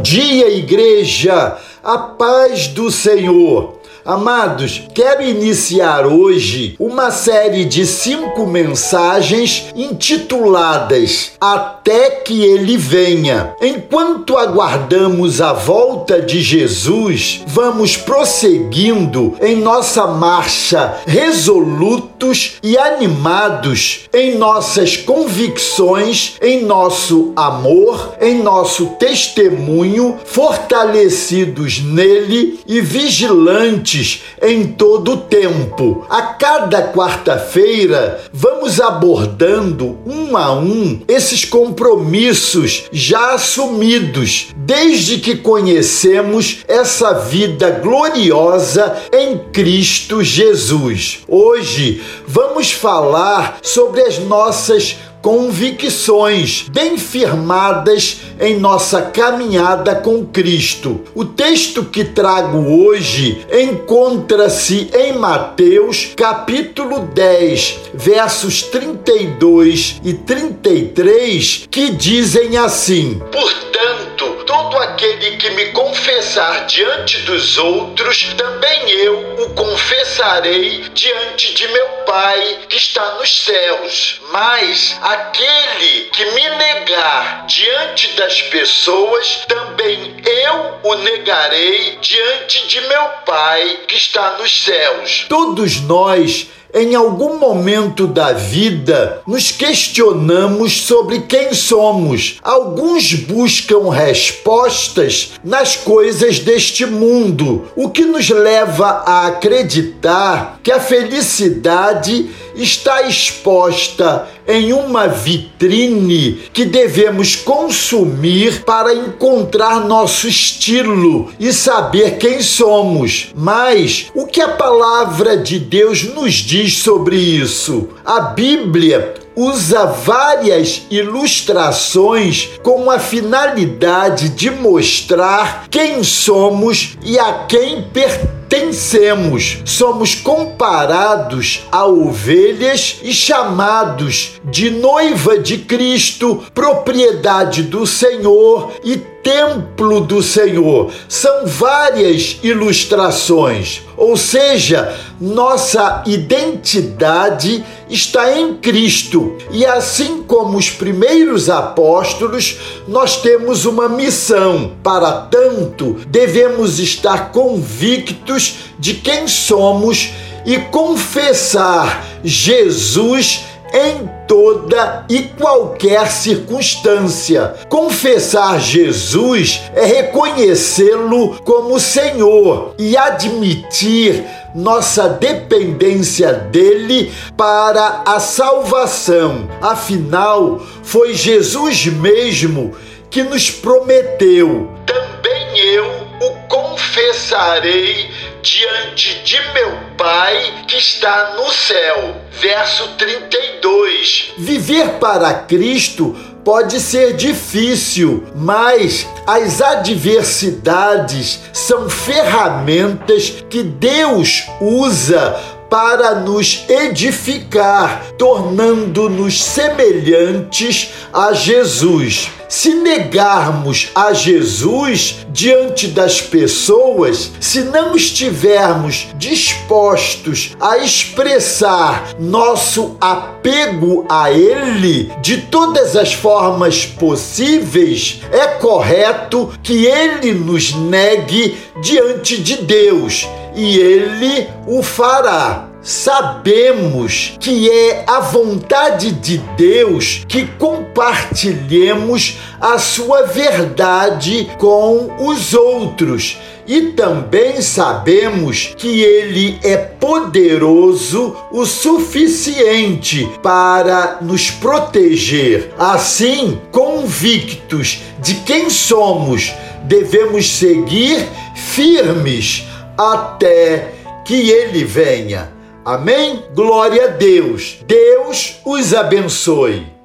Bom dia, igreja! A paz do Senhor! Amados, quero iniciar hoje uma série de cinco mensagens intituladas Até que Ele Venha. Enquanto aguardamos a volta de Jesus, vamos prosseguindo em nossa marcha resolutos e animados em nossas convicções, em nosso amor, em nosso testemunho, fortalecidos nele e vigilantes em todo o tempo. A cada quarta-feira, vamos abordando um a um esses compromissos já assumidos desde que conhecemos essa vida gloriosa em Cristo Jesus. Hoje vamos falar sobre as nossas convicções bem firmadas em nossa caminhada com Cristo. O texto que trago hoje encontra-se em Mateus, capítulo 10, versos 32 e 33, que dizem assim: Portanto, todo aquele que me confessar diante dos outros, também eu o confessarei diante de meu Pai que está nos céus. Mas aquele que me negar diante das pessoas, também eu o negarei diante de meu Pai que está nos céus. Todos nós em algum momento da vida, nos questionamos sobre quem somos. Alguns buscam respostas nas coisas deste mundo, o que nos leva a acreditar que a felicidade está exposta em uma vitrine que devemos consumir para encontrar nosso estilo e saber quem somos. Mas o que a palavra de Deus nos diz sobre isso? A Bíblia usa várias ilustrações com a finalidade de mostrar quem somos e a quem pertencemos pertencemos. Somos comparados a ovelhas e chamados de noiva de Cristo, propriedade do Senhor e templo do Senhor. São várias ilustrações, ou seja, nossa identidade está em Cristo. E assim como os primeiros apóstolos, nós temos uma missão. Para tanto, devemos estar convictos de quem somos e confessar Jesus em toda e qualquer circunstância. Confessar Jesus é reconhecê-lo como Senhor e admitir nossa dependência dele para a salvação. Afinal, foi Jesus mesmo que nos prometeu: também eu o confessarei diante de meu Pai que está no céu. Verso 32. Viver para Cristo pode ser difícil, mas as adversidades são ferramentas que Deus usa para nos edificar, tornando-nos semelhantes a Jesus. Se negarmos a Jesus diante das pessoas, se não estivermos dispostos a expressar nosso apego a Ele de todas as formas possíveis, é correto que Ele nos negue diante de Deus e Ele o fará sabemos que é a vontade de Deus que compartilhemos a sua verdade com os outros. E também sabemos que Ele é poderoso o suficiente para nos proteger. Assim, convictos de quem somos, devemos seguir firmes até que Ele venha. Amém? Glória a Deus. Deus os abençoe.